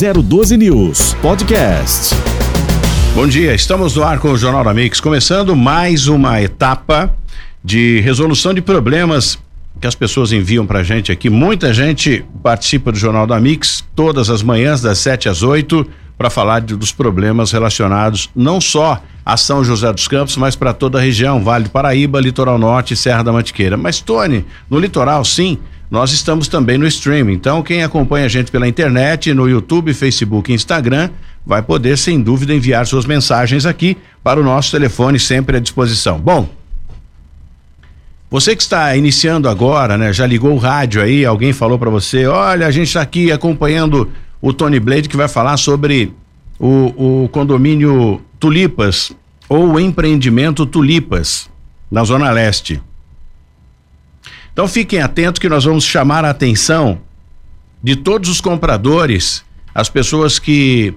012 News Podcast. Bom dia, estamos no ar com o Jornal da Mix, começando mais uma etapa de resolução de problemas que as pessoas enviam pra gente aqui. Muita gente participa do Jornal da Mix todas as manhãs, das 7 às 8, para falar de, dos problemas relacionados não só a São José dos Campos, mas para toda a região, Vale do Paraíba, Litoral Norte Serra da Mantiqueira. Mas, Tony, no litoral, sim, nós estamos também no streaming. Então, quem acompanha a gente pela internet, no YouTube, Facebook Instagram, vai poder, sem dúvida, enviar suas mensagens aqui para o nosso telefone sempre à disposição. Bom, você que está iniciando agora, né? Já ligou o rádio aí, alguém falou para você, olha, a gente está aqui acompanhando o Tony Blade que vai falar sobre o, o condomínio Tulipas ou o empreendimento Tulipas na Zona Leste. Então fiquem atentos que nós vamos chamar a atenção de todos os compradores, as pessoas que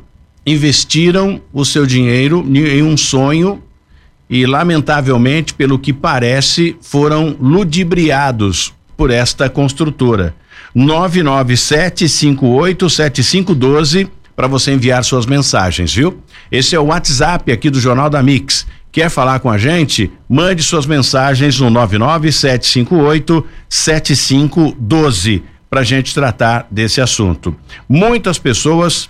investiram o seu dinheiro em um sonho e lamentavelmente, pelo que parece, foram ludibriados por esta construtora. 997587512 para você enviar suas mensagens, viu? Esse é o WhatsApp aqui do Jornal da Mix. Quer falar com a gente? Mande suas mensagens no 99758 7512 para gente tratar desse assunto. Muitas pessoas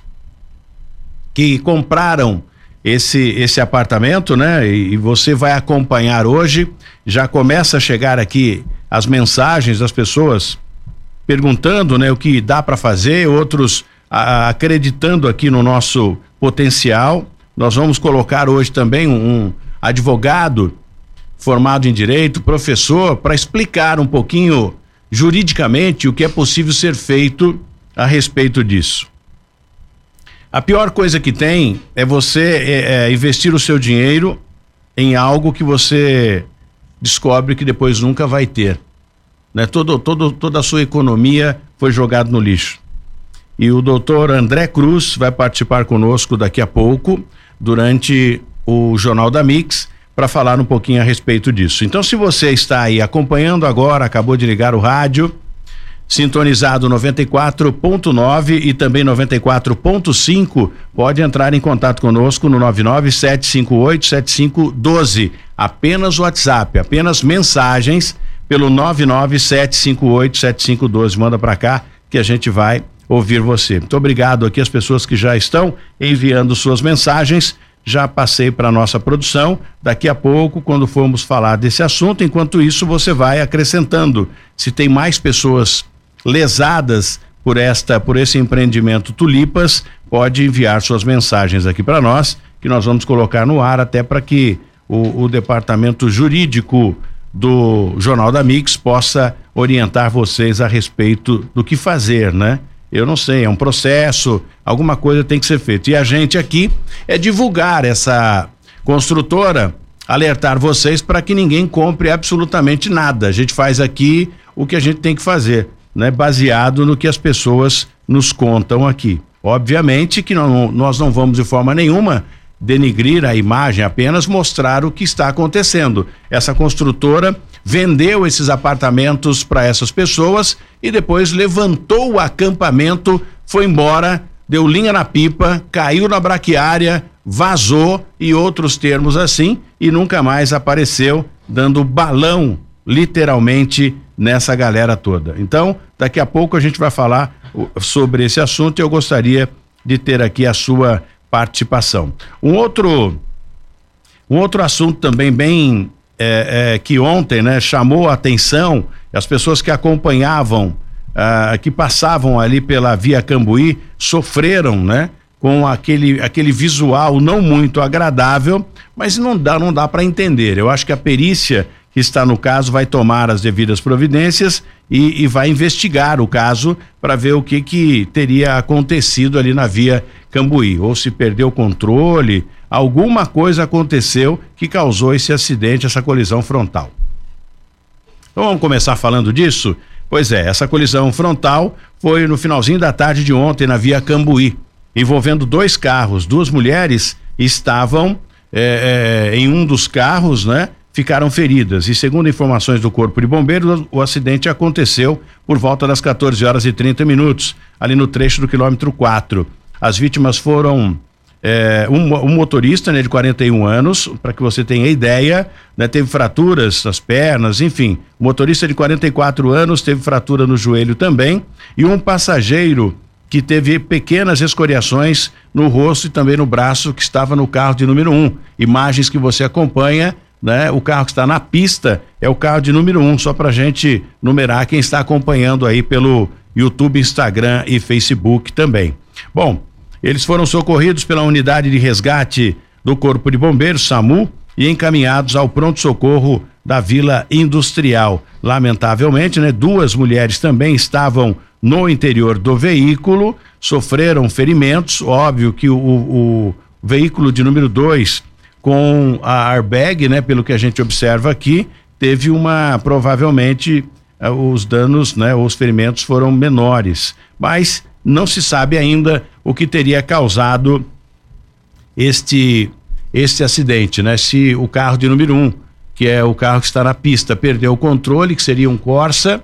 que compraram esse esse apartamento, né? E, e, você vai acompanhar hoje. Já começa a chegar aqui as mensagens das pessoas perguntando, né, o que dá para fazer, outros a, acreditando aqui no nosso potencial. Nós vamos colocar hoje também um advogado formado em direito, professor, para explicar um pouquinho juridicamente o que é possível ser feito a respeito disso. A pior coisa que tem é você é, é, investir o seu dinheiro em algo que você descobre que depois nunca vai ter. Né? Todo, todo, toda a sua economia foi jogada no lixo. E o doutor André Cruz vai participar conosco daqui a pouco, durante o Jornal da Mix, para falar um pouquinho a respeito disso. Então, se você está aí acompanhando agora, acabou de ligar o rádio, sintonizado 94.9 e também 94.5, pode entrar em contato conosco no 997587512. Apenas WhatsApp, apenas mensagens pelo 997587512. Manda para cá que a gente vai ouvir você. Muito obrigado aqui às pessoas que já estão enviando suas mensagens. Já passei para nossa produção. Daqui a pouco, quando formos falar desse assunto, enquanto isso você vai acrescentando. Se tem mais pessoas lesadas por esta, por esse empreendimento Tulipas, pode enviar suas mensagens aqui para nós, que nós vamos colocar no ar até para que o, o departamento jurídico do Jornal da Mix possa orientar vocês a respeito do que fazer, né? Eu não sei, é um processo, alguma coisa tem que ser feita. E a gente aqui é divulgar essa construtora, alertar vocês para que ninguém compre absolutamente nada. A gente faz aqui o que a gente tem que fazer né, baseado no que as pessoas nos contam aqui. Obviamente que não, nós não vamos de forma nenhuma denigrir a imagem, apenas mostrar o que está acontecendo. Essa construtora vendeu esses apartamentos para essas pessoas e depois levantou o acampamento, foi embora, deu linha na pipa, caiu na braquiária, vazou e outros termos assim e nunca mais apareceu, dando balão literalmente nessa galera toda. Então, daqui a pouco a gente vai falar sobre esse assunto e eu gostaria de ter aqui a sua participação. Um outro um outro assunto também bem é, é, que ontem né, chamou a atenção as pessoas que acompanhavam ah, que passavam ali pela via Cambuí sofreram né com aquele aquele visual não muito agradável mas não dá não dá para entender. Eu acho que a perícia que está no caso vai tomar as devidas providências e, e vai investigar o caso para ver o que que teria acontecido ali na via Cambuí, ou se perdeu o controle, alguma coisa aconteceu que causou esse acidente, essa colisão frontal. Então vamos começar falando disso? Pois é, essa colisão frontal foi no finalzinho da tarde de ontem na via Cambuí, envolvendo dois carros. Duas mulheres estavam é, é, em um dos carros, né? ficaram feridas e segundo informações do Corpo de Bombeiros, o acidente aconteceu por volta das 14 horas e 30 minutos, ali no trecho do quilômetro 4. As vítimas foram é, um, um, motorista né, de 41 anos, para que você tenha ideia, né, teve fraturas nas pernas, enfim. O motorista de 44 anos teve fratura no joelho também. E um passageiro que teve pequenas escoriações no rosto e também no braço, que estava no carro de número um. Imagens que você acompanha, né? O carro que está na pista é o carro de número um, só para gente numerar quem está acompanhando aí pelo YouTube, Instagram e Facebook também. Bom, eles foram socorridos pela unidade de resgate do Corpo de Bombeiros, SAMU, e encaminhados ao pronto-socorro da Vila Industrial. Lamentavelmente, né, duas mulheres também estavam no interior do veículo, sofreram ferimentos. Óbvio que o, o veículo de número 2, com a airbag, né, pelo que a gente observa aqui, teve uma provavelmente eh, os danos, né, os ferimentos foram menores, mas não se sabe ainda o que teria causado este este acidente, né? Se o carro de número um, que é o carro que está na pista, perdeu o controle, que seria um Corsa,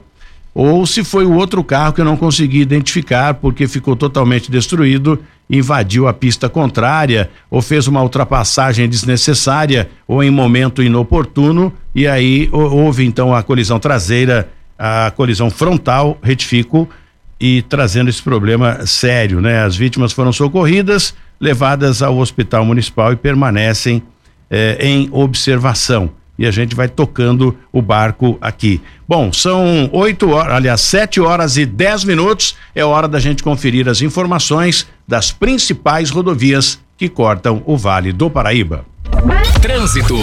ou se foi o outro carro que eu não consegui identificar porque ficou totalmente destruído, invadiu a pista contrária ou fez uma ultrapassagem desnecessária ou em momento inoportuno e aí houve então a colisão traseira, a colisão frontal, retifico, e trazendo esse problema sério, né? As vítimas foram socorridas, levadas ao hospital municipal e permanecem eh, em observação e a gente vai tocando o barco aqui. Bom, são oito horas, aliás, sete horas e dez minutos. É hora da gente conferir as informações das principais rodovias que cortam o Vale do Paraíba. Trânsito.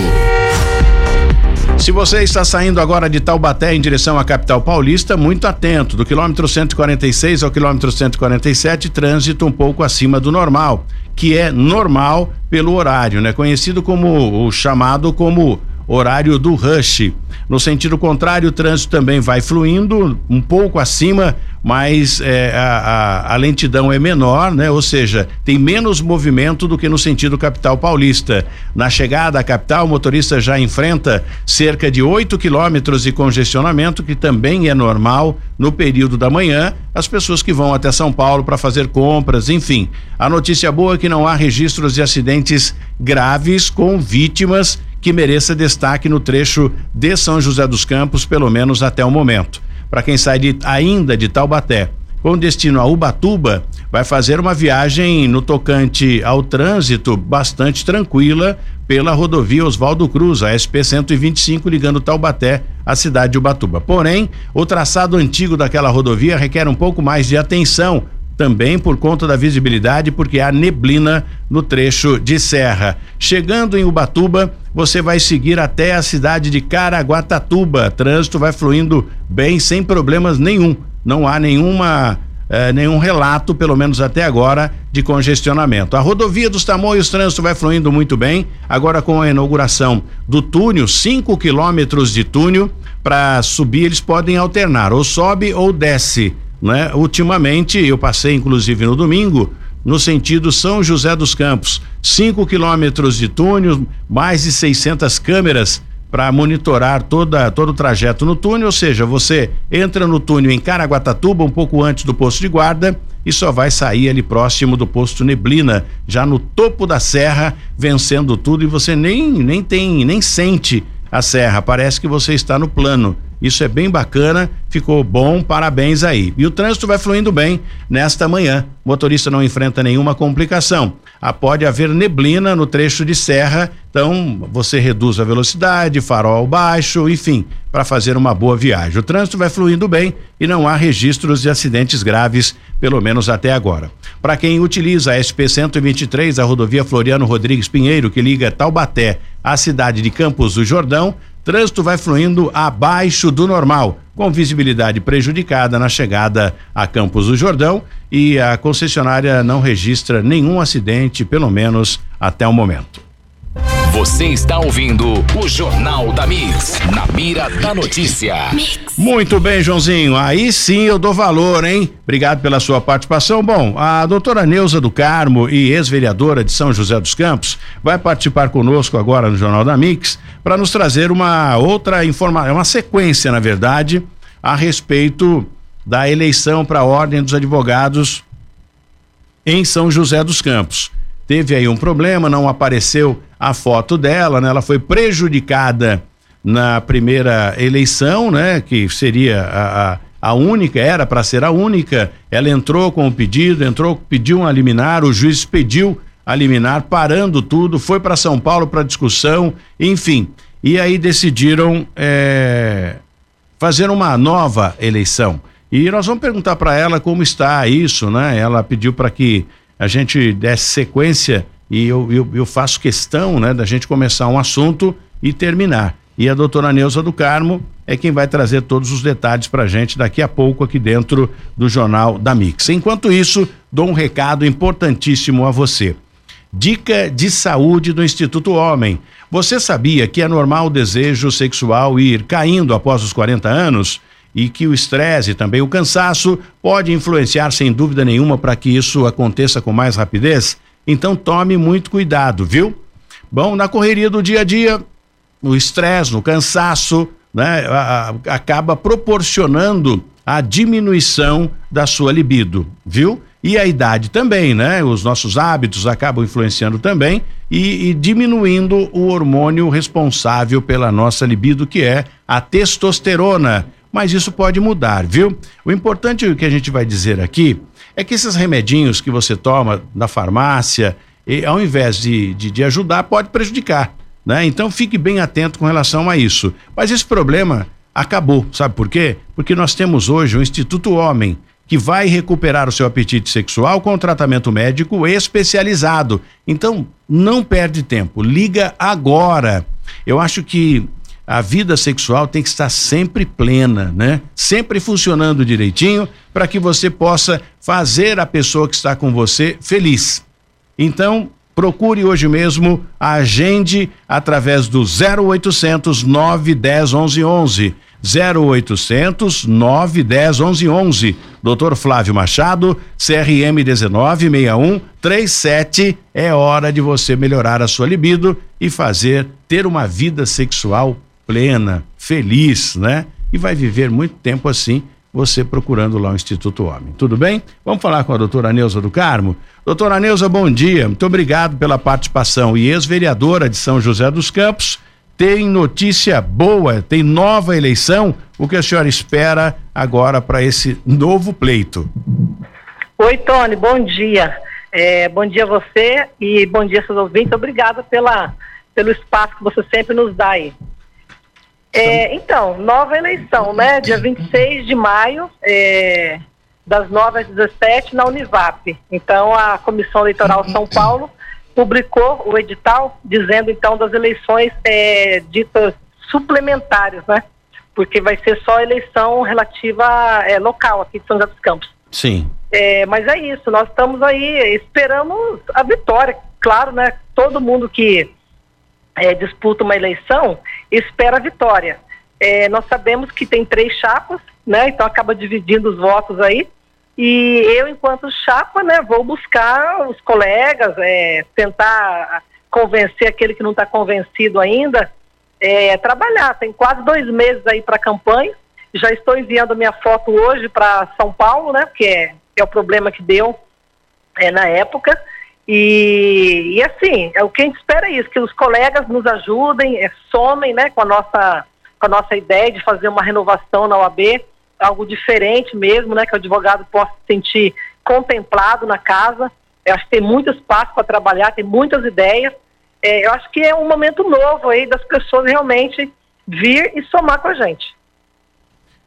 Se você está saindo agora de Taubaté em direção à capital paulista, muito atento. Do quilômetro 146 ao quilômetro 147, trânsito um pouco acima do normal, que é normal pelo horário, né? Conhecido como o chamado como horário do rush. No sentido contrário, o trânsito também vai fluindo um pouco acima, mas é, a, a, a, lentidão é menor, né? Ou seja, tem menos movimento do que no sentido capital paulista. Na chegada à capital, o motorista já enfrenta cerca de 8 quilômetros de congestionamento, que também é normal no período da manhã. As pessoas que vão até São Paulo para fazer compras, enfim. A notícia boa é que não há registros de acidentes graves com vítimas que mereça destaque no trecho de São José dos Campos, pelo menos até o momento. Para quem sai de, ainda de Taubaté com destino a Ubatuba, vai fazer uma viagem no tocante ao trânsito bastante tranquila pela rodovia Oswaldo Cruz, a SP 125, ligando Taubaté à cidade de Ubatuba. Porém, o traçado antigo daquela rodovia requer um pouco mais de atenção também por conta da visibilidade, porque há neblina no trecho de serra. Chegando em Ubatuba, você vai seguir até a cidade de Caraguatatuba. Trânsito vai fluindo bem, sem problemas nenhum. Não há nenhuma eh, nenhum relato, pelo menos até agora, de congestionamento. A rodovia dos Tamoios, trânsito vai fluindo muito bem. Agora, com a inauguração do túnel, 5 quilômetros de túnel, para subir, eles podem alternar, ou sobe ou desce né? Ultimamente, eu passei inclusive no domingo, no sentido São José dos Campos, 5 quilômetros de túnel, mais de 600 câmeras para monitorar toda, todo o trajeto no túnel, ou seja, você entra no túnel em Caraguatatuba, um pouco antes do posto de guarda, e só vai sair ali próximo do posto Neblina, já no topo da serra, vencendo tudo, e você nem, nem tem, nem sente a serra, parece que você está no plano. Isso é bem bacana, ficou bom, parabéns aí. E o trânsito vai fluindo bem nesta manhã. O motorista não enfrenta nenhuma complicação. Ah, pode haver neblina no trecho de serra, então você reduz a velocidade, farol baixo, enfim, para fazer uma boa viagem. O trânsito vai fluindo bem e não há registros de acidentes graves, pelo menos até agora. Para quem utiliza a SP 123, a rodovia Floriano Rodrigues Pinheiro, que liga Taubaté à cidade de Campos do Jordão, Trânsito vai fluindo abaixo do normal, com visibilidade prejudicada na chegada a Campos do Jordão e a concessionária não registra nenhum acidente, pelo menos até o momento. Você está ouvindo o Jornal da Mix, na mira da notícia. Mix. Muito bem, Joãozinho. Aí sim eu dou valor, hein? Obrigado pela sua participação. Bom, a doutora Neuza do Carmo e ex-vereadora de São José dos Campos vai participar conosco agora no Jornal da Mix para nos trazer uma outra informação, uma sequência, na verdade, a respeito da eleição para a Ordem dos Advogados em São José dos Campos. Teve aí um problema, não apareceu a foto dela, né? Ela foi prejudicada na primeira eleição, né? Que seria a, a, a única, era para ser a única. Ela entrou com o pedido, entrou, pediu um liminar, o juiz pediu a liminar, parando tudo, foi para São Paulo para discussão, enfim. E aí decidiram é, fazer uma nova eleição. E nós vamos perguntar para ela como está isso, né? Ela pediu para que a gente desse sequência e eu, eu, eu, faço questão, né, da gente começar um assunto e terminar. E a doutora Neuza do Carmo é quem vai trazer todos os detalhes para a gente daqui a pouco aqui dentro do Jornal da Mix. Enquanto isso, dou um recado importantíssimo a você. Dica de saúde do Instituto Homem. Você sabia que é normal o desejo sexual ir caindo após os 40 anos? E que o estresse e também o cansaço pode influenciar sem dúvida nenhuma para que isso aconteça com mais rapidez? Então tome muito cuidado, viu? Bom, na correria do dia a dia, no estresse, no cansaço, né, a, a, acaba proporcionando a diminuição da sua libido, viu? E a idade também, né? Os nossos hábitos acabam influenciando também e, e, diminuindo o hormônio responsável pela nossa libido, que é a testosterona. Mas isso pode mudar, viu? O importante que a gente vai dizer aqui é que esses remedinhos que você toma na farmácia, e, ao invés de, de, de ajudar, pode prejudicar. Né? Então fique bem atento com relação a isso. Mas esse problema acabou, sabe por quê? Porque nós temos hoje o Instituto Homem, que vai recuperar o seu apetite sexual com tratamento médico especializado. Então, não perde tempo, liga agora. Eu acho que a vida sexual tem que estar sempre plena, né? Sempre funcionando direitinho para que você possa fazer a pessoa que está com você feliz. Então, procure hoje mesmo, agende através do 0800 910 1111. 0800 910 1111. Doutor Flávio Machado, CRM 1961 37. É hora de você melhorar a sua libido e fazer ter uma vida sexual plena, feliz, né? E vai viver muito tempo assim, você procurando lá o Instituto Homem. Tudo bem? Vamos falar com a doutora Neuza do Carmo. Doutora Neuza, bom dia. Muito obrigado pela participação. E ex-vereadora de São José dos Campos, tem notícia boa, tem nova eleição. O que a senhora espera agora para esse novo pleito? Oi, Tony, bom dia. É, bom dia a você e bom dia seus ouvintes. Obrigada pela, pelo espaço que você sempre nos dá aí. É, então, nova eleição, né? Dia 26 de maio, é, das 9 às 17 na Univap. Então, a Comissão Eleitoral São Paulo publicou o edital dizendo então das eleições é, ditas suplementares, né? Porque vai ser só eleição relativa é, local aqui de São José dos Campos. Sim. É, mas é isso, nós estamos aí, esperamos a vitória. Claro, né? Todo mundo que é, disputa uma eleição espera a vitória. É, nós sabemos que tem três chapas, né? Então acaba dividindo os votos aí. E eu, enquanto chapa, né, vou buscar os colegas, é, tentar convencer aquele que não está convencido ainda, é, trabalhar. Tem quase dois meses aí para a campanha. Já estou enviando minha foto hoje para São Paulo, né, que é, é o problema que deu é, na época. E, e assim, é o que a gente espera é isso, que os colegas nos ajudem, é, somem né, com, a nossa, com a nossa ideia de fazer uma renovação na OAB algo diferente mesmo, né? Que o advogado possa se sentir contemplado na casa. Eu acho que tem muito espaço para trabalhar, tem muitas ideias. É, eu acho que é um momento novo aí das pessoas realmente vir e somar com a gente.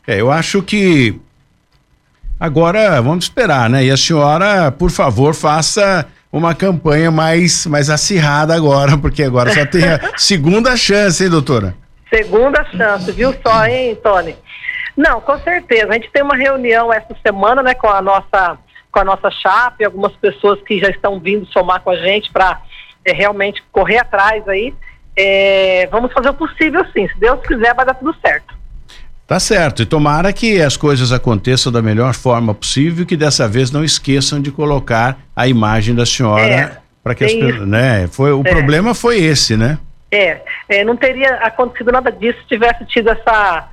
É, eu acho que agora vamos esperar, né? E a senhora, por favor, faça uma campanha mais, mais acirrada agora, porque agora só tem a segunda chance, hein, doutora? Segunda chance, viu só, hein, Tony? Não, com certeza. A gente tem uma reunião essa semana, né, com a nossa com a nossa chapa, algumas pessoas que já estão vindo somar com a gente para é, realmente correr atrás aí. É, vamos fazer o possível sim. Se Deus quiser, vai dar tudo certo. Tá certo. E tomara que as coisas aconteçam da melhor forma possível, que dessa vez não esqueçam de colocar a imagem da senhora é, para que as pessoas, né? Foi o é. problema foi esse, né? É, é, não teria acontecido nada disso se tivesse tido essa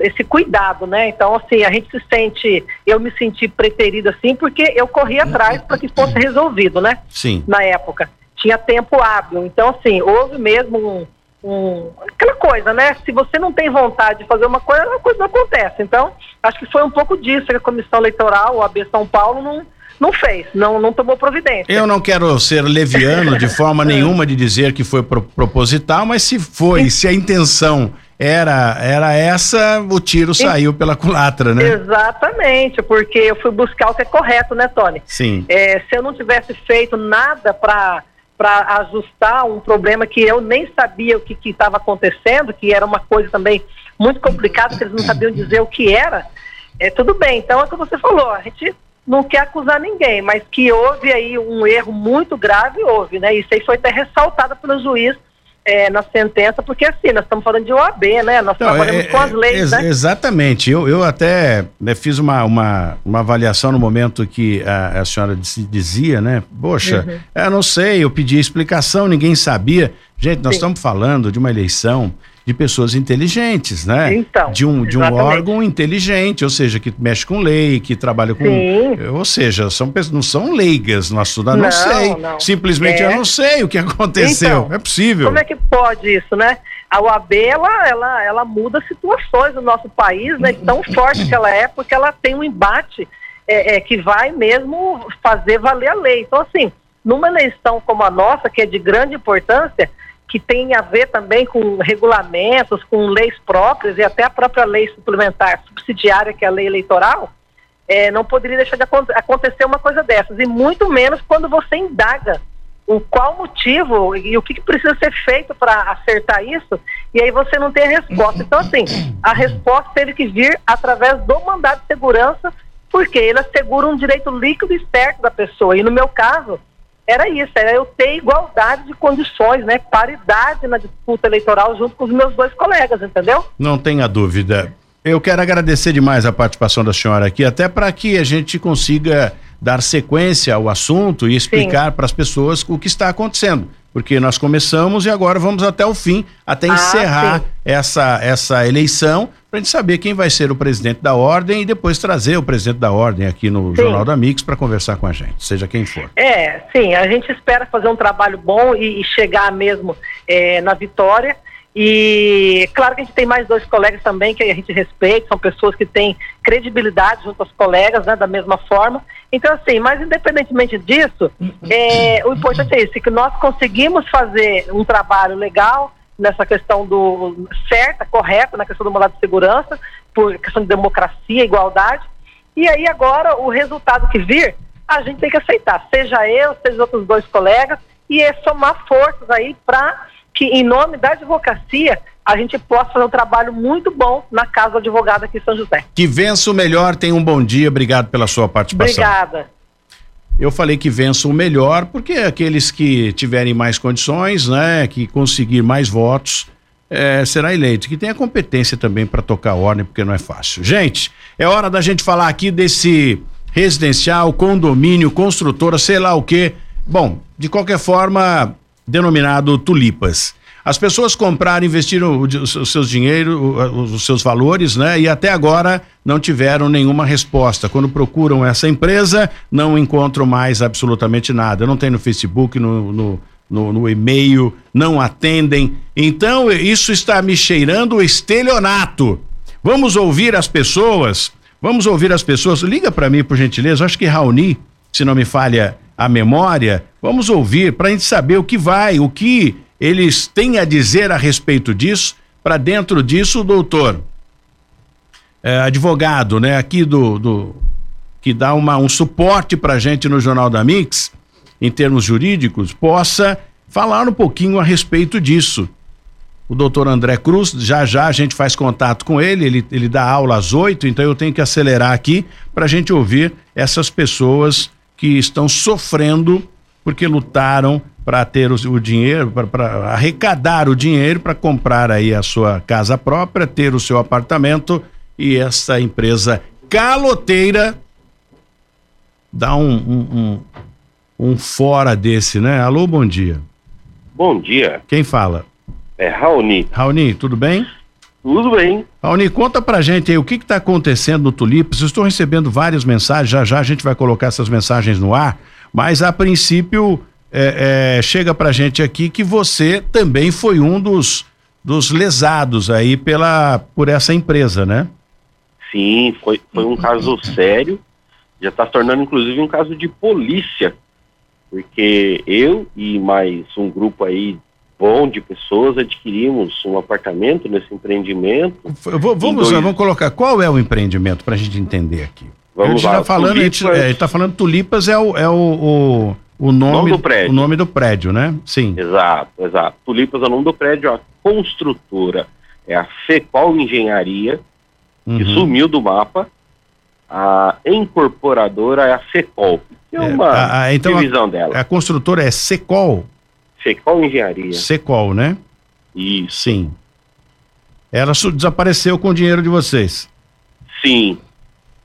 esse cuidado, né? Então, assim, a gente se sente, eu me senti preterida assim, porque eu corri atrás para que fosse resolvido, né? Sim. Na época. Tinha tempo hábil. Então, assim, houve mesmo um, um, aquela coisa, né? Se você não tem vontade de fazer uma coisa, a coisa não acontece. Então, acho que foi um pouco disso que a Comissão Eleitoral, o AB São Paulo, não, não fez, não, não tomou providência. Eu não quero ser leviano de forma nenhuma de dizer que foi pro, proposital, mas se foi, se a intenção era, era essa, o tiro saiu pela culatra, né? Exatamente, porque eu fui buscar o que é correto, né, Tony? Sim. É, se eu não tivesse feito nada para para ajustar um problema que eu nem sabia o que estava acontecendo, que era uma coisa também muito complicada, que eles não sabiam dizer o que era, é, tudo bem. Então é o que você falou, a gente não quer acusar ninguém, mas que houve aí um erro muito grave, houve, né? Isso aí foi até ressaltado pelo juiz é, na sentença, porque assim, nós estamos falando de OAB, né? Nós não, trabalhamos é, com as leis, ex né? Exatamente. Eu, eu até né, fiz uma, uma, uma avaliação no momento que a, a senhora dizia, né? Poxa, uhum. eu não sei, eu pedi explicação, ninguém sabia. Gente, nós Sim. estamos falando de uma eleição de pessoas inteligentes, né? Então, de um, de um órgão inteligente, ou seja, que mexe com lei, que trabalha com. Sim. Ou seja, são pessoas, não são leigas no assunto, não, não sei. Não. Simplesmente é. eu não sei o que aconteceu. Então, é possível. Como é que pode isso, né? A UAB, ela, ela, ela muda situações no nosso país, né? Tão forte que ela é, porque ela tem um embate é, é, que vai mesmo fazer valer a lei. Então, assim, numa eleição como a nossa, que é de grande importância, que tem a ver também com regulamentos, com leis próprias e até a própria lei suplementar subsidiária, que é a lei eleitoral, é, não poderia deixar de acontecer uma coisa dessas. E muito menos quando você indaga o qual motivo e o que, precisa ser feito para acertar isso, e aí você não tem a resposta. Então, assim, a resposta teve que vir através do mandado de segurança, porque ele assegura um direito líquido e certo da pessoa. E no meu caso, era isso, era eu ter igualdade de condições, né? Paridade na disputa eleitoral junto com os meus dois colegas, entendeu? Não tenha dúvida. Eu quero agradecer demais a participação da senhora aqui, até para que a gente consiga dar sequência ao assunto e explicar para as pessoas o que está acontecendo porque nós começamos e agora vamos até o fim, até ah, encerrar essa, essa eleição, para a gente saber quem vai ser o presidente da ordem e depois trazer o presidente da ordem aqui no sim. Jornal da Mix para conversar com a gente, seja quem for. É, sim, a gente espera fazer um trabalho bom e, e chegar mesmo é, na vitória. E claro que a gente tem mais dois colegas também que a gente respeita, são pessoas que têm credibilidade junto aos colegas, né, da mesma forma. Então, assim, mas independentemente disso, é, o importante é isso, que nós conseguimos fazer um trabalho legal nessa questão do certa, correta, na questão do mandato de segurança, por questão de democracia, igualdade. E aí agora o resultado que vir, a gente tem que aceitar, seja eu, seja os outros dois colegas, e é somar forças aí para que, em nome da advocacia, a gente possa fazer um trabalho muito bom na Casa do Advogado aqui em São José. Que vença o melhor, tenha um bom dia, obrigado pela sua participação. Obrigada. Eu falei que vença o melhor, porque aqueles que tiverem mais condições, né, que conseguir mais votos, é, será eleito. Que tenha competência também para tocar a ordem, porque não é fácil. Gente, é hora da gente falar aqui desse residencial, condomínio, construtora, sei lá o quê. Bom, de qualquer forma, denominado tulipas. As pessoas compraram, investiram os seus dinheiro, os seus valores, né? E até agora não tiveram nenhuma resposta. Quando procuram essa empresa, não encontram mais absolutamente nada. Não tem no Facebook, no, no, no, no e-mail, não atendem. Então, isso está me cheirando o estelionato. Vamos ouvir as pessoas. Vamos ouvir as pessoas. Liga para mim, por gentileza. Acho que Raoni, se não me falha a memória, vamos ouvir para a gente saber o que vai, o que eles têm a dizer a respeito disso. Para dentro disso, doutor, é, advogado, né, aqui do, do que dá uma, um suporte para a gente no Jornal da Mix, em termos jurídicos, possa falar um pouquinho a respeito disso. O doutor André Cruz, já já a gente faz contato com ele, ele, ele dá aula às oito, então eu tenho que acelerar aqui para a gente ouvir essas pessoas que estão sofrendo porque lutaram para ter o, o dinheiro, para arrecadar o dinheiro para comprar aí a sua casa própria, ter o seu apartamento e essa empresa caloteira dá um, um, um, um fora desse, né? Alô, bom dia. Bom dia. Quem fala? É Raoni. Raoni, tudo bem? Tudo bem. Raoni, conta pra gente aí o que está acontecendo no Tulipas. Estou recebendo várias mensagens, já já a gente vai colocar essas mensagens no ar, mas a princípio é, é, chega pra gente aqui que você também foi um dos, dos lesados aí pela, por essa empresa, né? Sim, foi, foi um caso sério, já está se tornando inclusive um caso de polícia, porque eu e mais um grupo aí bom de pessoas adquirimos um apartamento nesse empreendimento. Vou, vamos, dois... vamos colocar qual é o empreendimento para a gente entender aqui. Vamos. Tá falando, Tulipas... a gente está falando Tulipas é o, é o, o, o nome, nome, do prédio. O nome do prédio, né? Sim. Exato, exato. Tulipas é o nome do prédio, a construtora é a FECOL Engenharia, que uhum. sumiu do mapa. A incorporadora é a FECOL, que é, é uma a, a, então divisão a, dela. A construtora é Secol? Secol Engenharia. Secol, né? Isso. Sim. Ela desapareceu com o dinheiro de vocês? Sim.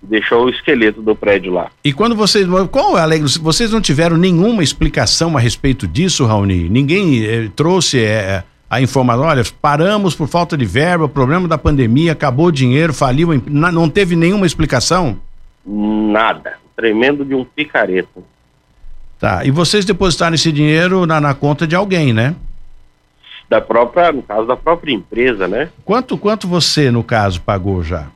Deixou o esqueleto do prédio lá. E quando vocês. Qual é a Vocês não tiveram nenhuma explicação a respeito disso, Raoni? Ninguém eh, trouxe eh, a informação, olha, paramos por falta de verba, problema da pandemia, acabou o dinheiro, faliu, não teve nenhuma explicação? Nada. Tremendo de um picareta. Tá. E vocês depositaram esse dinheiro na, na conta de alguém, né? Da própria, no caso da própria empresa, né? Quanto, quanto você, no caso, pagou já?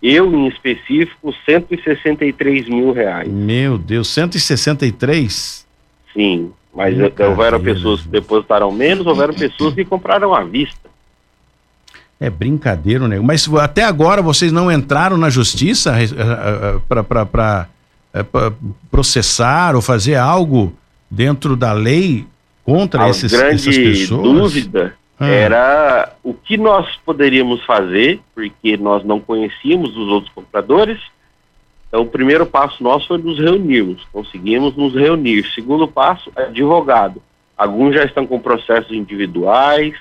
Eu, em específico, 163 mil reais. Meu Deus, 163? Sim, mas houveram pessoas que depositaram menos, houveram pessoas que compraram à vista. É brincadeira, né? Mas até agora vocês não entraram na justiça eh, eh, eh, para é, processar ou fazer algo dentro da lei contra a esses, grande essas pessoas? dúvida ah. era o que nós poderíamos fazer, porque nós não conhecíamos os outros compradores. Então, o primeiro passo nosso foi nos reunirmos, conseguimos nos reunir. Segundo passo, advogado. Alguns já estão com processos individuais,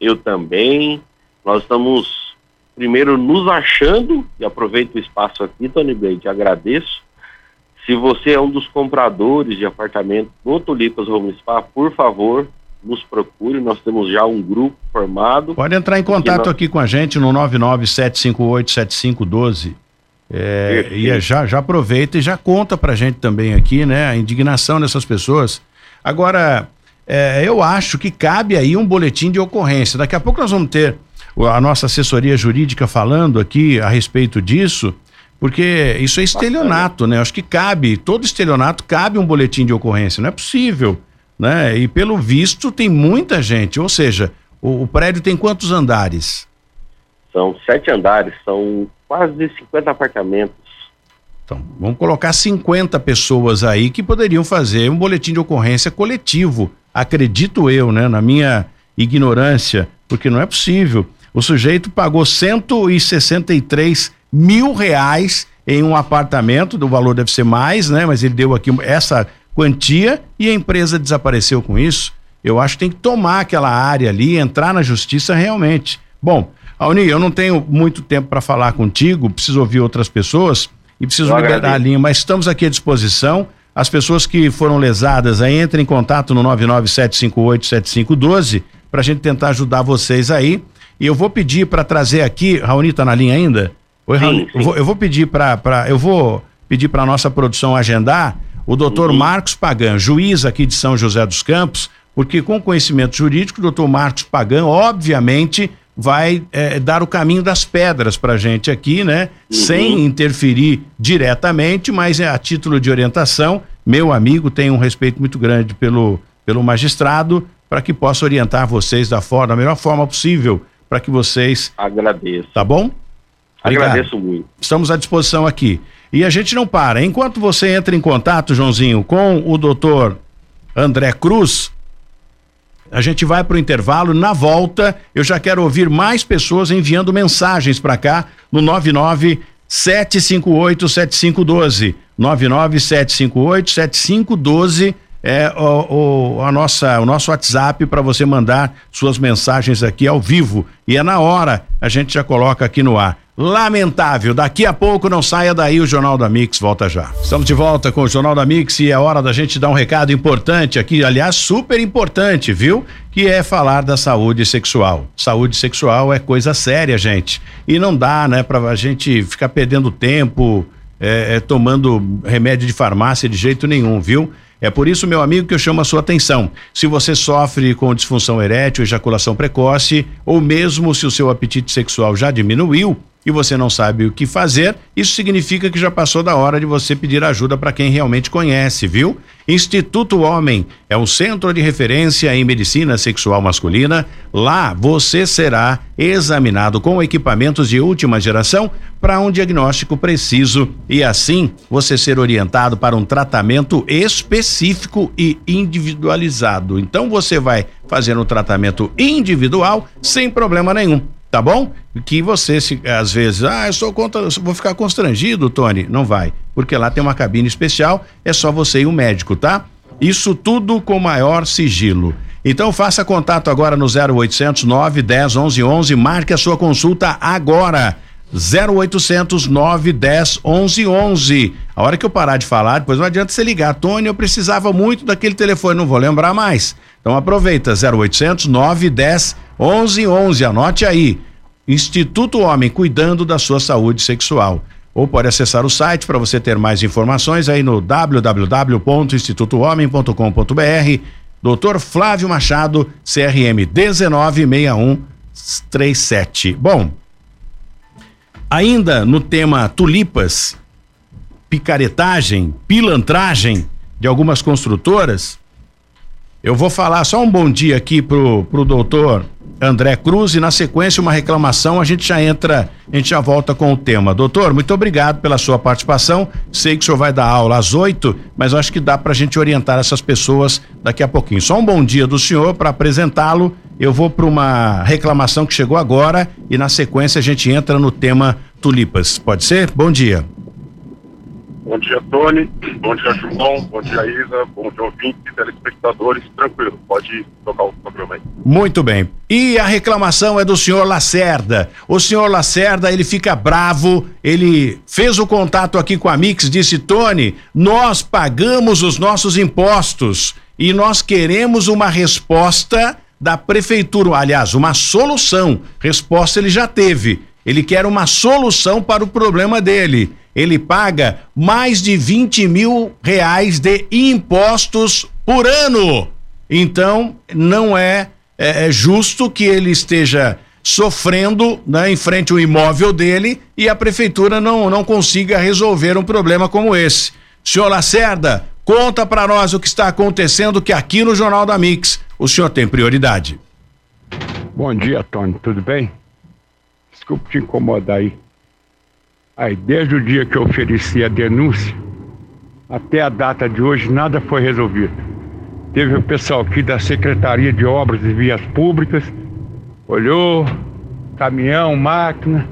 eu também. Nós estamos, primeiro, nos achando, e aproveito o espaço aqui, Tony Blade, agradeço, se você é um dos compradores de apartamento no Tulipas Home Spa, por favor, nos procure. Nós temos já um grupo formado. Pode entrar em contato nós... aqui com a gente no 997587512. É, e é, já, já aproveita e já conta pra gente também aqui, né? A indignação dessas pessoas. Agora, é, eu acho que cabe aí um boletim de ocorrência. Daqui a pouco nós vamos ter a nossa assessoria jurídica falando aqui a respeito disso. Porque isso é estelionato, né? Acho que cabe, todo estelionato cabe um boletim de ocorrência, não é possível, né? E pelo visto tem muita gente, ou seja, o, o prédio tem quantos andares? São sete andares, são quase 50 apartamentos. Então, vamos colocar 50 pessoas aí que poderiam fazer um boletim de ocorrência coletivo, acredito eu, né? Na minha ignorância, porque não é possível. O sujeito pagou 163 mil reais em um apartamento, do valor deve ser mais, né? Mas ele deu aqui essa quantia e a empresa desapareceu com isso. Eu acho que tem que tomar aquela área ali, entrar na justiça realmente. Bom, Auni, eu não tenho muito tempo para falar contigo, preciso ouvir outras pessoas e preciso liberar a linha, mas estamos aqui à disposição. As pessoas que foram lesadas aí entrem em contato no 997587512 para a gente tentar ajudar vocês aí. E eu vou pedir para trazer aqui, Raoni tá na linha ainda? Oi, sim, sim. Eu, vou, eu, vou, pedir para eu vou pedir para nossa produção agendar o doutor uhum. Marcos Pagan, juiz aqui de São José dos Campos, porque com conhecimento jurídico, o doutor Marcos Pagan, obviamente, vai é, dar o caminho das pedras para a gente aqui, né? Uhum. Sem interferir diretamente, mas é a título de orientação. Meu amigo tem um respeito muito grande pelo, pelo magistrado para que possa orientar vocês da, forma, da melhor forma possível para que vocês. Agradeço. Tá bom? Obrigado. Agradeço muito. Estamos à disposição aqui. E a gente não para. Enquanto você entra em contato, Joãozinho, com o doutor André Cruz, a gente vai para o intervalo. Na volta, eu já quero ouvir mais pessoas enviando mensagens para cá no 99 758 7512. 99 758 7512 é o, o, a nossa, o nosso WhatsApp para você mandar suas mensagens aqui ao vivo. E é na hora, a gente já coloca aqui no ar. Lamentável. Daqui a pouco não saia daí o Jornal da Mix, volta já. Estamos de volta com o Jornal da Mix e é hora da gente dar um recado importante aqui, aliás, super importante, viu? Que é falar da saúde sexual. Saúde sexual é coisa séria, gente. E não dá, né, pra gente ficar perdendo tempo é, é, tomando remédio de farmácia de jeito nenhum, viu? É por isso, meu amigo, que eu chamo a sua atenção. Se você sofre com disfunção erétil, ejaculação precoce, ou mesmo se o seu apetite sexual já diminuiu, e você não sabe o que fazer, isso significa que já passou da hora de você pedir ajuda para quem realmente conhece, viu? Instituto Homem é um centro de referência em medicina sexual masculina. Lá você será examinado com equipamentos de última geração para um diagnóstico preciso e assim você ser orientado para um tratamento específico e individualizado. Então você vai fazer um tratamento individual sem problema nenhum tá bom? Que você se às vezes, ah, eu sou contra, eu vou ficar constrangido, Tony, não vai, porque lá tem uma cabine especial, é só você e o médico, tá? Isso tudo com maior sigilo. Então faça contato agora no 0800 910 11 11, marque a sua consulta agora. 0800 910 11 11. A hora que eu parar de falar, depois não adianta você ligar. Tony, eu precisava muito daquele telefone, não vou lembrar mais. Então aproveita 0800 910 1111, anote aí. Instituto Homem, cuidando da sua saúde sexual. Ou pode acessar o site para você ter mais informações aí no www.institutohomem.com.br. Doutor Flávio Machado, CRM 196137. Bom, ainda no tema tulipas, picaretagem, pilantragem de algumas construtoras, eu vou falar só um bom dia aqui pro, pro doutor André Cruz e na sequência uma reclamação, a gente já entra, a gente já volta com o tema. Doutor, muito obrigado pela sua participação. Sei que o senhor vai dar aula às oito, mas acho que dá para a gente orientar essas pessoas daqui a pouquinho. Só um bom dia do senhor para apresentá-lo. Eu vou para uma reclamação que chegou agora e na sequência a gente entra no tema tulipas. Pode ser? Bom dia. Bom dia, Tony. Bom dia, João. Bom dia, Isa. Bom dia, ouvintes telespectadores. Tranquilo, pode tocar o programa aí. Muito bem. E a reclamação é do senhor Lacerda. O senhor Lacerda, ele fica bravo, ele fez o contato aqui com a Mix, disse, Tony, nós pagamos os nossos impostos e nós queremos uma resposta da prefeitura, aliás, uma solução. Resposta ele já teve. Ele quer uma solução para o problema dele ele paga mais de 20 mil reais de impostos por ano. Então, não é, é, é justo que ele esteja sofrendo né, em frente ao imóvel dele e a prefeitura não, não consiga resolver um problema como esse. Senhor Lacerda, conta para nós o que está acontecendo, que aqui no Jornal da Mix o senhor tem prioridade. Bom dia, Tony, tudo bem? Desculpe te incomodar aí. Aí, desde o dia que eu ofereci a denúncia, até a data de hoje, nada foi resolvido. Teve o pessoal aqui da Secretaria de Obras e Vias Públicas, olhou, caminhão, máquina,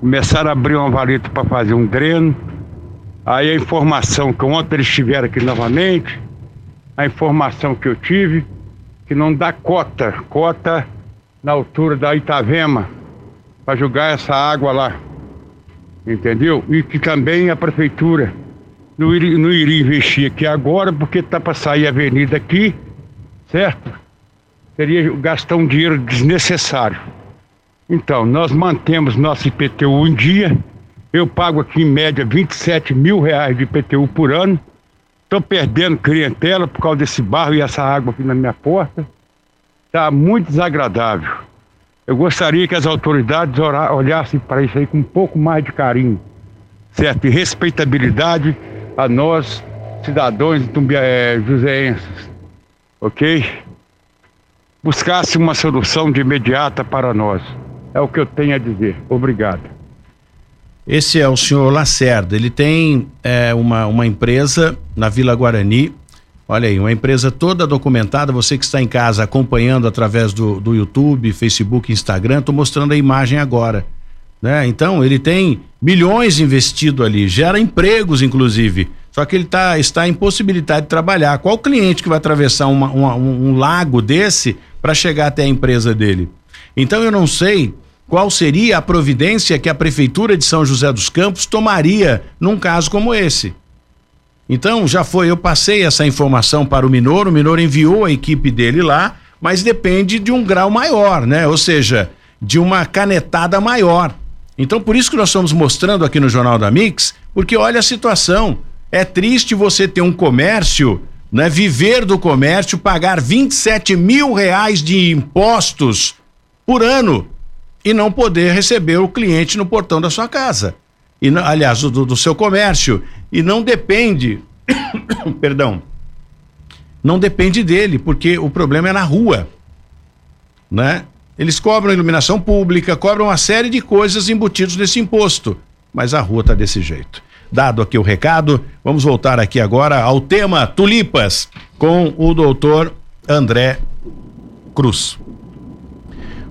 começaram a abrir uma valeta para fazer um dreno. Aí a informação que ontem eles estiveram aqui novamente, a informação que eu tive, que não dá cota, cota na altura da Itavema, para jogar essa água lá entendeu? E que também a prefeitura não iria, não iria investir aqui agora, porque está para sair a avenida aqui, certo? Seria gastar um dinheiro desnecessário. Então, nós mantemos nosso IPTU em dia. Eu pago aqui em média 27 mil reais de IPTU por ano. Estou perdendo clientela por causa desse barro e essa água aqui na minha porta. Está muito desagradável. Eu gostaria que as autoridades olhassem para isso aí com um pouco mais de carinho, certo? E respeitabilidade a nós, cidadãos é, joseenses, ok? Buscasse uma solução de imediata para nós. É o que eu tenho a dizer. Obrigado. Esse é o senhor Lacerda. Ele tem é, uma, uma empresa na Vila Guarani, Olha aí, uma empresa toda documentada, você que está em casa acompanhando através do, do YouTube, Facebook, Instagram, estou mostrando a imagem agora. Né? Então, ele tem milhões investido ali, gera empregos, inclusive. Só que ele tá, está impossibilitado de trabalhar. Qual cliente que vai atravessar uma, uma, um, um lago desse para chegar até a empresa dele? Então, eu não sei qual seria a providência que a Prefeitura de São José dos Campos tomaria num caso como esse. Então, já foi, eu passei essa informação para o Minor, o Minor enviou a equipe dele lá, mas depende de um grau maior, né? Ou seja, de uma canetada maior. Então, por isso que nós estamos mostrando aqui no Jornal da Mix, porque olha a situação. É triste você ter um comércio, né? Viver do comércio, pagar 27 mil reais de impostos por ano e não poder receber o cliente no portão da sua casa. E, aliás, do, do seu comércio. E não depende, perdão, não depende dele, porque o problema é na rua, né? Eles cobram iluminação pública, cobram uma série de coisas embutidos nesse imposto, mas a rua tá desse jeito. Dado aqui o recado, vamos voltar aqui agora ao tema tulipas com o doutor André Cruz.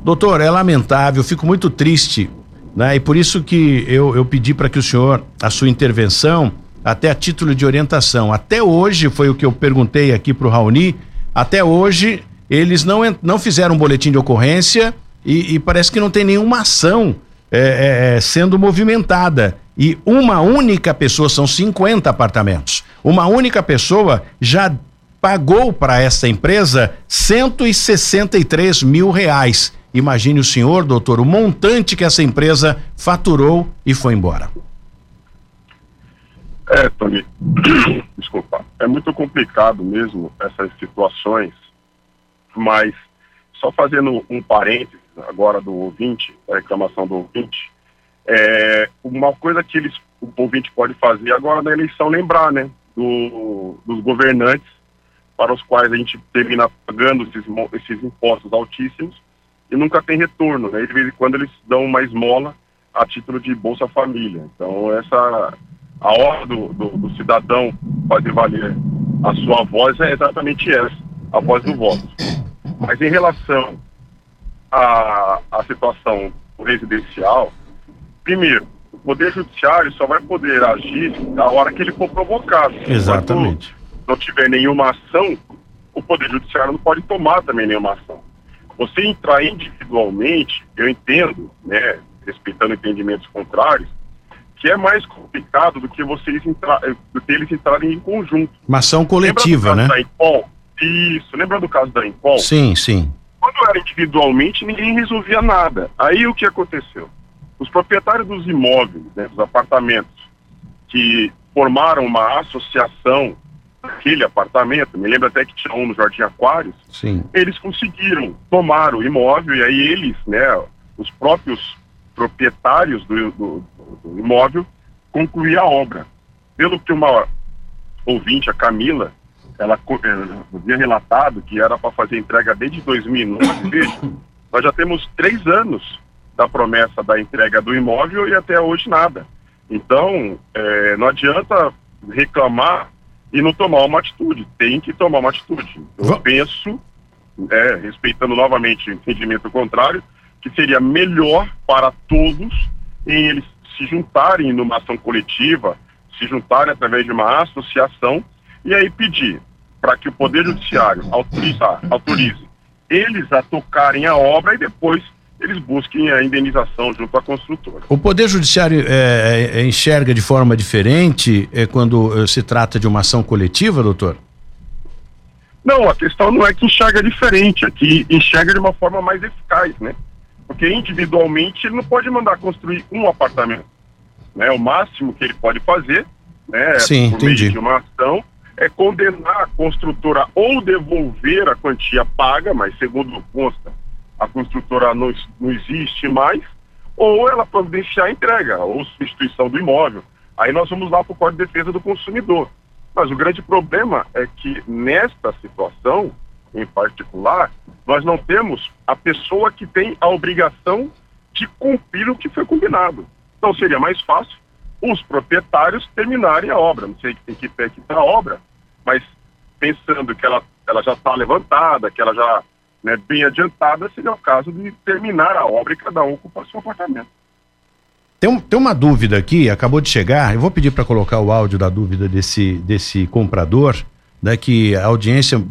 Doutor, é lamentável, fico muito triste, né? E por isso que eu, eu pedi para que o senhor, a sua intervenção, até a título de orientação. Até hoje, foi o que eu perguntei aqui para o Raoni, até hoje eles não, não fizeram um boletim de ocorrência e, e parece que não tem nenhuma ação é, é, é sendo movimentada. E uma única pessoa, são 50 apartamentos, uma única pessoa já pagou para essa empresa 163 mil reais. Imagine o senhor, doutor, o montante que essa empresa faturou e foi embora. É, Tony, desculpa, é muito complicado mesmo essas situações, mas só fazendo um parênteses agora do ouvinte, da reclamação do ouvinte, é, uma coisa que eles, o ouvinte pode fazer agora na eleição, lembrar, né, do, dos governantes para os quais a gente termina pagando esses, esses impostos altíssimos e nunca tem retorno, né, e de vez em quando eles dão uma esmola a título de Bolsa Família. Então, essa a hora do, do, do, cidadão fazer valer a sua voz é exatamente essa, a voz do voto. Mas em relação à, à situação residencial, primeiro, o Poder Judiciário só vai poder agir na hora que ele for provocado. Exatamente. Quando não tiver nenhuma ação, o Poder Judiciário não pode tomar também nenhuma ação. Você entrar individualmente, eu entendo, né, respeitando entendimentos contrários, que é mais complicado do que vocês entrar, eh, do que eles entrarem em conjunto. Uma ação coletiva, né? Impol? Isso, lembra do caso da Impol? Sim, sim. Quando era individualmente, ninguém resolvia nada. Aí o que aconteceu? Os proprietários dos imóveis, né, dos apartamentos, que formaram uma associação aquele apartamento, me lembro até que tinha um no Jardim Aquários, Sim. eles conseguiram tomar o imóvel e aí eles, né, os próprios proprietários do, do, do imóvel concluir a obra. Pelo que uma ouvinte, a Camila, ela, ela havia relatado que era para fazer entrega desde 2009, veja, nós já temos três anos da promessa da entrega do imóvel e até hoje nada. Então, é, não adianta reclamar e não tomar uma atitude, tem que tomar uma atitude. Eu penso, é, respeitando novamente o entendimento contrário, que seria melhor para todos em eles se juntarem numa ação coletiva, se juntarem através de uma associação e aí pedir para que o Poder Judiciário autorize, autorize eles a tocarem a obra e depois eles busquem a indenização junto à construtora. O Poder Judiciário é, é, enxerga de forma diferente é, quando é, se trata de uma ação coletiva, doutor? Não, a questão não é que enxerga diferente, é que enxerga de uma forma mais eficaz, né? Porque individualmente ele não pode mandar construir um apartamento. Né? O máximo que ele pode fazer, né, Sim, por entendi. meio de uma ação, é condenar a construtora ou devolver a quantia paga, mas segundo consta, a construtora não, não existe mais, ou ela providenciar a entrega ou substituição do imóvel. Aí nós vamos lá para o Código de Defesa do Consumidor. Mas o grande problema é que nesta situação, em particular, nós não temos a pessoa que tem a obrigação de cumprir o que foi combinado. Então seria mais fácil os proprietários terminarem a obra. Não sei que pé que está a obra, mas pensando que ela, ela já está levantada, que ela já né, bem adiantada, seria o caso de terminar a obra e cada um ocupar seu apartamento. Tem, tem uma dúvida aqui, acabou de chegar, eu vou pedir para colocar o áudio da dúvida desse, desse comprador, né, que a audiência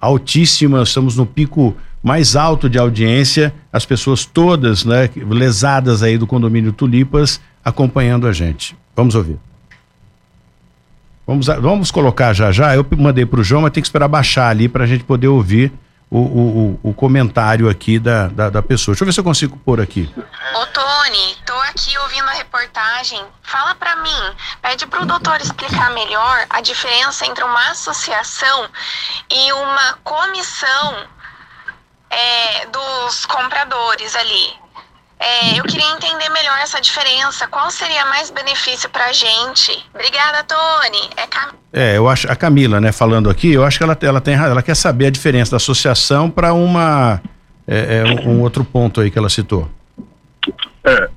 altíssima, estamos no pico mais alto de audiência, as pessoas todas, né, lesadas aí do condomínio Tulipas, acompanhando a gente. Vamos ouvir. Vamos, vamos colocar já já. Eu mandei para o João, mas tem que esperar baixar ali para a gente poder ouvir o, o, o, comentário aqui da, da, da, pessoa. Deixa eu ver se eu consigo pôr aqui. Ô Tony, tô aqui ouvindo a reportagem. Fala para mim, pede pro doutor explicar melhor a diferença entre uma associação e uma comissão é, dos compradores ali. É, eu queria entender melhor essa diferença. Qual seria mais benefício para a gente? Obrigada, Tony. É, Cam... é, eu acho a Camila, né, falando aqui, eu acho que ela, ela tem ela quer saber a diferença da associação para uma é, é, um outro ponto aí que ela citou. É,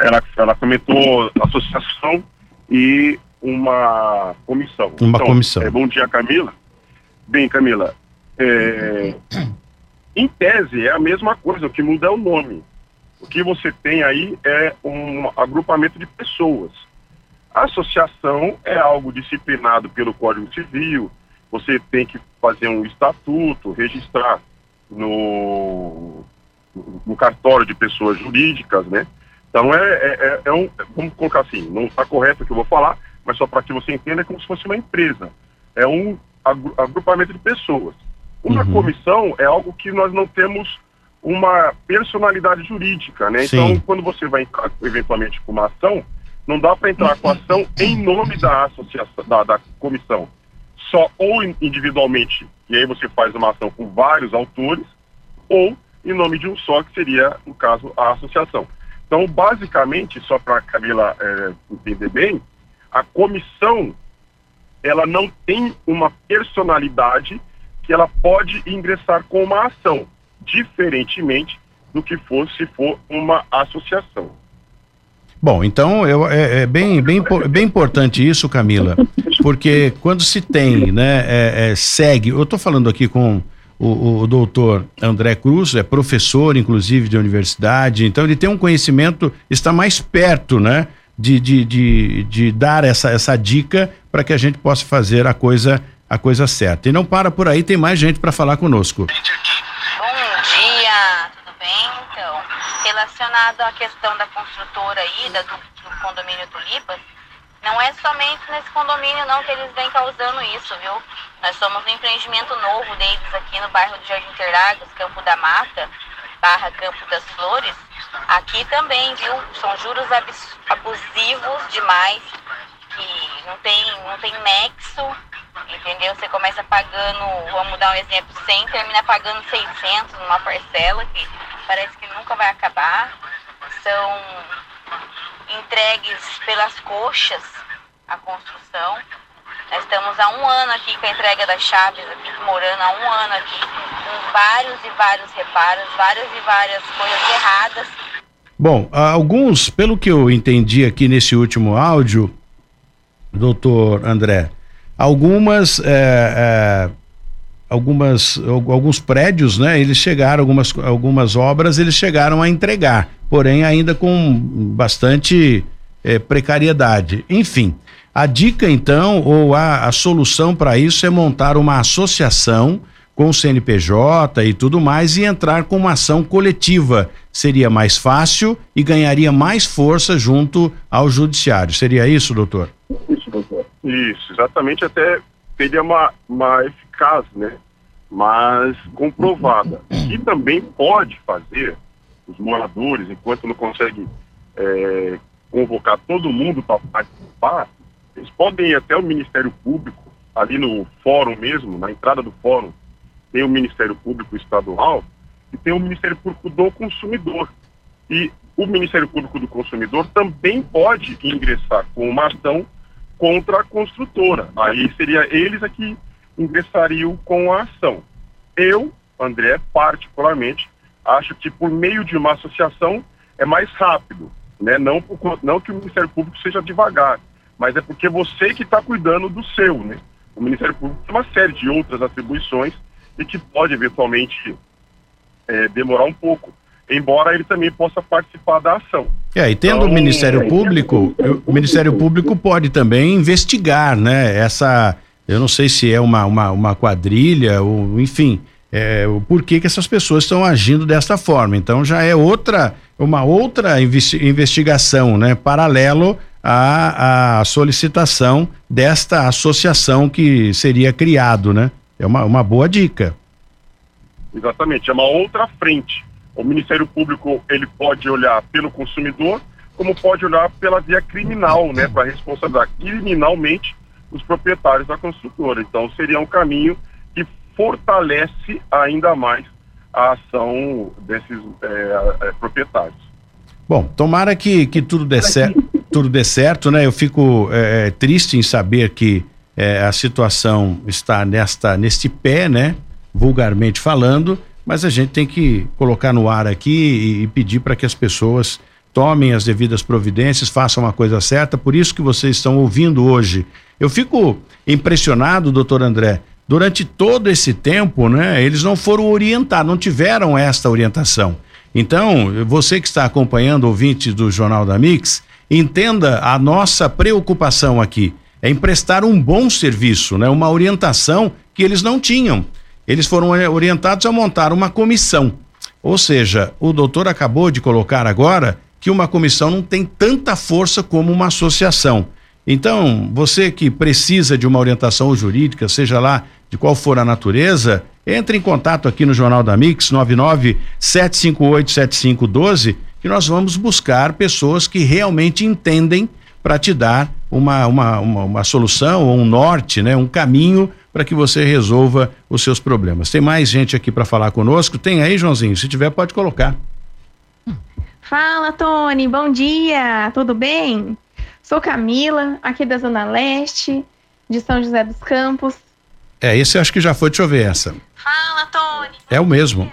ela, ela comentou associação e uma comissão. Uma então, comissão. É, bom dia, Camila. Bem, Camila, é, em tese é a mesma coisa, o que muda é o nome. O que você tem aí é um agrupamento de pessoas. A associação é algo disciplinado pelo Código Civil, você tem que fazer um estatuto, registrar no, no cartório de pessoas jurídicas, né? Então é, é, é, é um, vamos colocar assim, não está correto o que eu vou falar, mas só para que você entenda, é como se fosse uma empresa. É um agrupamento de pessoas. Uma uhum. comissão é algo que nós não temos uma personalidade jurídica, né? Sim. Então, quando você vai entrar eventualmente com uma ação, não dá para entrar com a ação em nome da associação, da, da comissão. Só ou individualmente, e aí você faz uma ação com vários autores, ou em nome de um só, que seria, no caso, a associação. Então, basicamente, só para a Camila é, entender bem, a comissão ela não tem uma personalidade que ela pode ingressar com uma ação diferentemente do que fosse se for uma associação. Bom, então eu, é, é, bem, bem, bem importante isso, Camila, porque quando se tem, né, é, é, segue, eu estou falando aqui com o, o, doutor André Cruz, é professor, inclusive, de universidade, então ele tem um conhecimento, está mais perto, né, de, de, de, de dar essa, essa dica para que a gente possa fazer a coisa, a coisa certa. E não para por aí, tem mais gente para falar conosco. Relacionado à questão da construtora aí, da, do, do condomínio Tulipas, não é somente nesse condomínio não que eles vêm causando isso, viu? Nós somos um empreendimento novo deles aqui no bairro do Jardim Interlagos, Campo da Mata, barra Campo das Flores. Aqui também, viu? São juros abusivos demais, que não tem, não tem nexo, entendeu? Você começa pagando, vamos dar um exemplo, 100, termina pagando 600 numa parcela, que parece que nunca vai acabar. São entregues pelas coxas a construção. Nós estamos há um ano aqui com a entrega das chaves, aqui morando há um ano aqui, com vários e vários reparos, várias e várias coisas erradas. Bom, alguns, pelo que eu entendi aqui nesse último áudio, doutor André, algumas é, é, algumas alguns prédios, né? Eles chegaram algumas algumas obras, eles chegaram a entregar, porém ainda com bastante é, precariedade. Enfim, a dica então ou a, a solução para isso é montar uma associação com o CNPJ e tudo mais e entrar com uma ação coletiva. Seria mais fácil e ganharia mais força junto ao judiciário. Seria isso, doutor? Isso, exatamente até teria uma, uma eficaz, né? Mas comprovada. E também pode fazer os moradores, enquanto não consegue é, convocar todo mundo para participar, eles podem ir até o Ministério Público, ali no fórum mesmo, na entrada do fórum, tem o Ministério Público Estadual e tem o Ministério Público do Consumidor. E o Ministério Público do Consumidor também pode ingressar com uma ação contra a construtora. Aí seria eles aqui ingressariam com a ação. Eu, André, particularmente, acho que por meio de uma associação é mais rápido, né? Não, por, não que o Ministério Público seja devagar, mas é porque você que está cuidando do seu, né? O Ministério Público tem uma série de outras atribuições e que pode eventualmente é, demorar um pouco embora ele também possa participar da ação. É, e tendo então, o Ministério é, Público, o Ministério Público pode também investigar, né? Essa, eu não sei se é uma, uma, uma quadrilha ou, enfim, é, o porquê que essas pessoas estão agindo desta forma. Então já é outra, uma outra investigação, né? Paralelo à, à solicitação desta associação que seria criado, né? É uma, uma boa dica. Exatamente, é uma outra frente. O Ministério Público ele pode olhar pelo consumidor, como pode olhar pela via criminal, né, para responsabilizar criminalmente os proprietários da construtora. Então seria um caminho que fortalece ainda mais a ação desses é, é, proprietários. Bom, tomara que, que tudo dê certo, tudo dê certo, né? Eu fico é, triste em saber que a situação está nesta neste pé, né? Vulgarmente falando, mas a gente tem que colocar no ar aqui e, pedir para que as pessoas tomem as devidas providências, façam a coisa certa. Por isso que vocês estão ouvindo hoje. Eu fico impressionado, doutor André. Durante todo esse tempo, né, eles não foram orientados, não tiveram esta orientação. Então, você que está acompanhando, ouvinte do Jornal da Mix, entenda a nossa preocupação aqui é emprestar um bom serviço, né? Uma orientação que eles não tinham. Eles foram orientados a montar uma comissão. Ou seja, o doutor acabou de colocar agora que uma comissão não tem tanta força como uma associação. Então, você que precisa de uma orientação jurídica, seja lá de qual for a natureza, entre em contato aqui no Jornal da Mix 99 758 7512, que nós vamos buscar pessoas que realmente entendem para te dar uma, uma, uma, uma, solução, um norte, né? um caminho para que você resolva os seus problemas. Tem mais gente aqui para falar conosco? Tem aí, Joãozinho? Se tiver, pode colocar. Fala, Tony, bom dia, tudo bem? Sou Camila, aqui da Zona Leste, de São José dos Campos. É, esse acho que já foi, deixa eu ver essa. Fala, Tony. É o mesmo.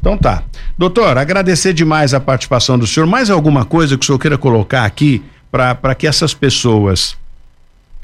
Então tá. Doutor, agradecer demais a participação do senhor. Mais alguma coisa que o senhor queira colocar aqui para que essas pessoas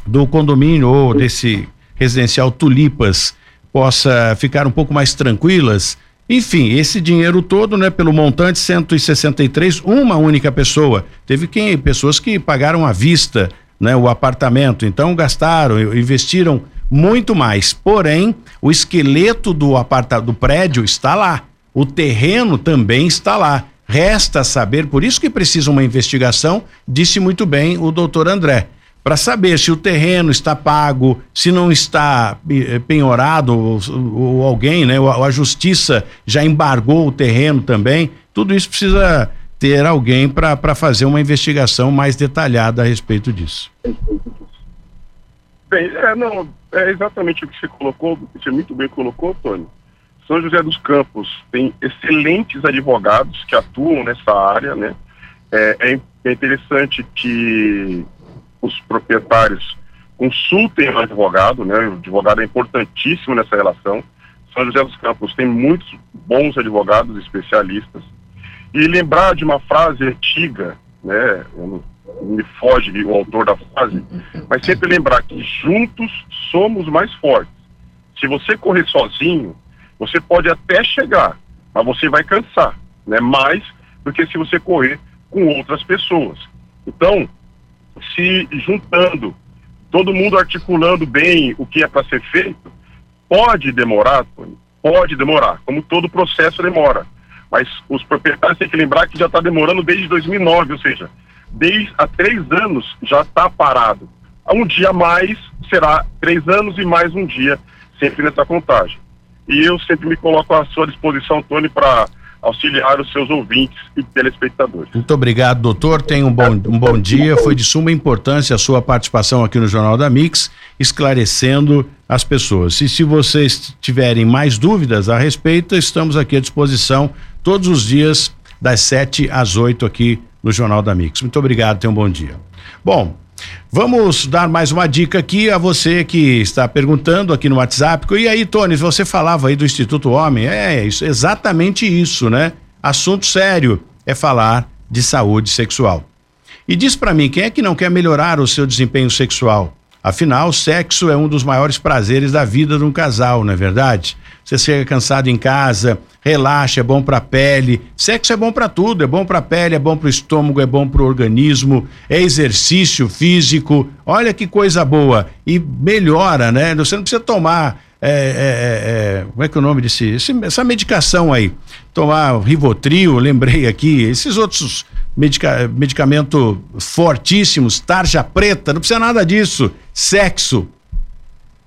do condomínio ou desse residencial Tulipas possa ficar um pouco mais tranquilas enfim, esse dinheiro todo, né, pelo montante 163, uma única pessoa. Teve quem pessoas que pagaram à vista, né, o apartamento, então gastaram, investiram muito mais. Porém, o esqueleto do aparta do prédio está lá. O terreno também está lá. Resta saber, por isso que precisa uma investigação, disse muito bem o doutor André para saber se o terreno está pago, se não está eh, penhorado ou, ou alguém, né, ou a justiça já embargou o terreno também. Tudo isso precisa ter alguém para fazer uma investigação mais detalhada a respeito disso. Bem, é, não, é exatamente o que você colocou, você muito bem colocou, Tony. São José dos Campos tem excelentes advogados que atuam nessa área, né? É, é interessante que os proprietários consultem o advogado, né? O advogado é importantíssimo nessa relação. São José dos Campos tem muitos bons advogados especialistas. E lembrar de uma frase antiga, né? Me foge o autor da frase, mas sempre lembrar que juntos somos mais fortes. Se você correr sozinho, você pode até chegar, mas você vai cansar, né? Mais do que se você correr com outras pessoas. Então, se juntando, todo mundo articulando bem o que é para ser feito, pode demorar, pode demorar, como todo processo demora. Mas os proprietários têm que lembrar que já está demorando desde 2009, ou seja, desde há três anos já está parado. Um dia mais será três anos e mais um dia, sempre nessa contagem. E eu sempre me coloco à sua disposição, Tony, para auxiliar os seus ouvintes e telespectadores. Muito obrigado, doutor. Tenha um bom, um bom dia. Foi de suma importância a sua participação aqui no Jornal da Mix, esclarecendo as pessoas. E se vocês tiverem mais dúvidas a respeito, estamos aqui à disposição todos os dias, das 7 às 8 aqui no Jornal da Mix. Muito obrigado, tenha um bom dia. Bom, Vamos dar mais uma dica aqui a você que está perguntando aqui no WhatsApp. E aí, Tony, você falava aí do Instituto Homem? É, isso, exatamente isso, né? Assunto sério é falar de saúde sexual. E diz para mim, quem é que não quer melhorar o seu desempenho sexual? Afinal, sexo é um dos maiores prazeres da vida de um casal, não é verdade? Você chega cansado em casa, relaxa, é bom para a pele. Sexo é bom para tudo, é bom para a pele, é bom para o estômago, é bom para o organismo, é exercício físico. Olha que coisa boa e melhora, né? Você não precisa tomar é, é, é, como é que é o nome desse, esse, essa medicação aí? Tomar Rivotril, lembrei aqui, esses outros medica, medicamento fortíssimos, tarja preta, não precisa nada disso. Sexo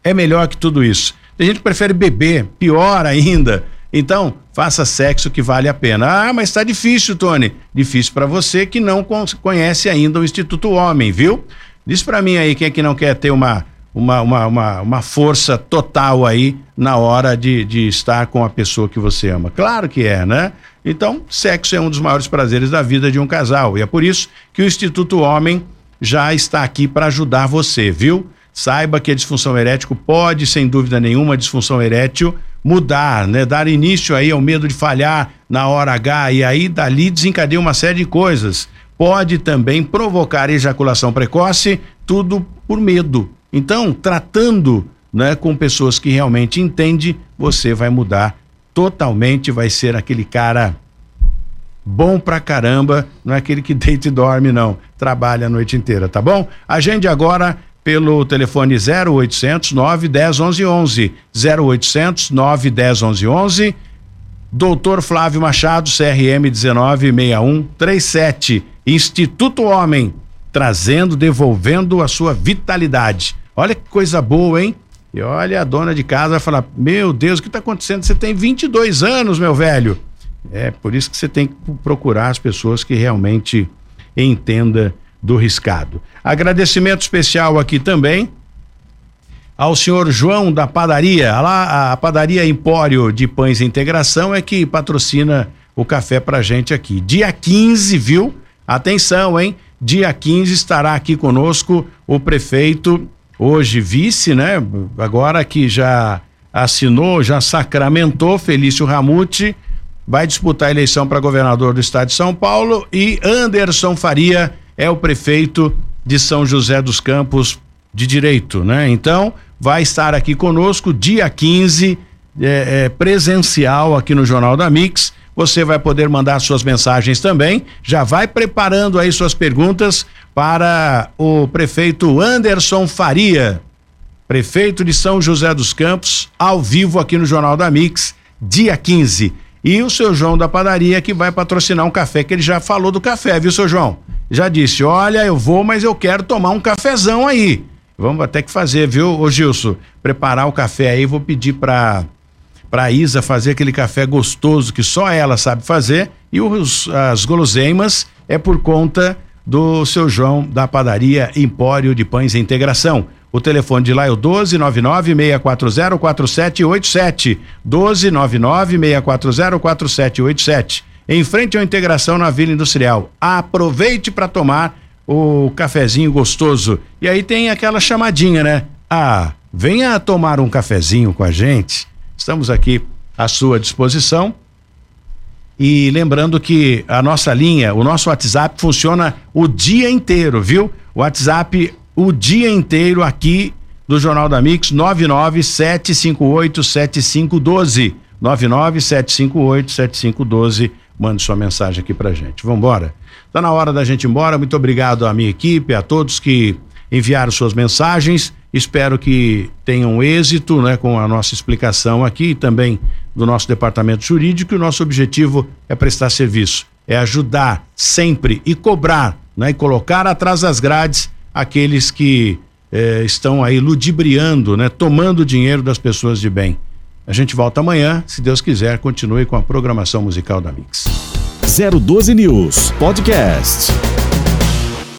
é melhor que tudo isso. Tem gente que prefere beber, pior ainda. Então, faça sexo que vale a pena. Ah, mas está difícil, Tony. Difícil para você que não conhece ainda o Instituto Homem, viu? Diz para mim aí quem é que não quer ter uma uma, uma, uma, uma, força total aí na hora de, de estar com a pessoa que você ama. Claro que é, né? Então, sexo é um dos maiores prazeres da vida de um casal. E é por isso que o Instituto Homem já está aqui para ajudar você, viu? Saiba que a disfunção erétil pode, sem dúvida nenhuma, a disfunção erétil mudar, né? Dar início aí ao medo de falhar na hora H e aí dali desencadeia uma série de coisas. Pode também provocar ejaculação precoce, tudo por medo. Então, tratando, né, com pessoas que realmente entendem, você vai mudar totalmente, vai ser aquele cara bom pra caramba, não é aquele que deita e dorme não, trabalha a noite inteira, tá bom? Agende agora pelo telefone 0800 910 11 11, 0800 910 11 11. Doutor Flávio Machado, CRM 196137, Instituto Homem, trazendo, devolvendo a sua vitalidade. Olha que coisa boa, hein? E olha, a dona de casa vai falar: Meu Deus, o que está acontecendo? Você tem 22 anos, meu velho. É por isso que você tem que procurar as pessoas que realmente entenda do riscado. Agradecimento especial aqui também ao senhor João da padaria. Lá a padaria Empório de Pães Integração é que patrocina o café pra gente aqui. Dia 15, viu? Atenção, hein? Dia 15 estará aqui conosco o prefeito, hoje vice, né? Agora que já assinou, já sacramentou Felício Ramute, vai disputar a eleição para governador do estado de São Paulo e Anderson Faria é o prefeito de São José dos Campos de Direito, né? Então, vai estar aqui conosco dia 15, é, é, presencial aqui no Jornal da Mix. Você vai poder mandar suas mensagens também. Já vai preparando aí suas perguntas para o prefeito Anderson Faria, prefeito de São José dos Campos, ao vivo aqui no Jornal da Mix, dia 15. E o seu João da padaria que vai patrocinar um café, que ele já falou do café, viu, seu João? Já disse: olha, eu vou, mas eu quero tomar um cafezão aí. Vamos até que fazer, viu, ô Gilson? Preparar o café aí, vou pedir pra, pra Isa fazer aquele café gostoso que só ela sabe fazer. E os, as guloseimas é por conta do seu João da padaria Empório de Pães Integração. O telefone de lá é o 12996404787. 12996404787. Em frente à integração na Vila Industrial. Aproveite para tomar o cafezinho gostoso. E aí tem aquela chamadinha, né? Ah, venha tomar um cafezinho com a gente. Estamos aqui à sua disposição. E lembrando que a nossa linha, o nosso WhatsApp funciona o dia inteiro, viu? O WhatsApp o dia inteiro aqui do Jornal da Mix 997587512 997587512 mande sua mensagem aqui pra gente. Vamos embora. Tá na hora da gente ir embora. Muito obrigado à minha equipe, a todos que enviaram suas mensagens. Espero que tenham êxito, né, com a nossa explicação aqui e também do nosso departamento jurídico. O nosso objetivo é prestar serviço, é ajudar sempre e cobrar, né, e colocar atrás das grades aqueles que eh, estão aí ludibriando, né, tomando dinheiro das pessoas de bem. A gente volta amanhã, se Deus quiser, continue com a programação musical da Mix. 012 News Podcast.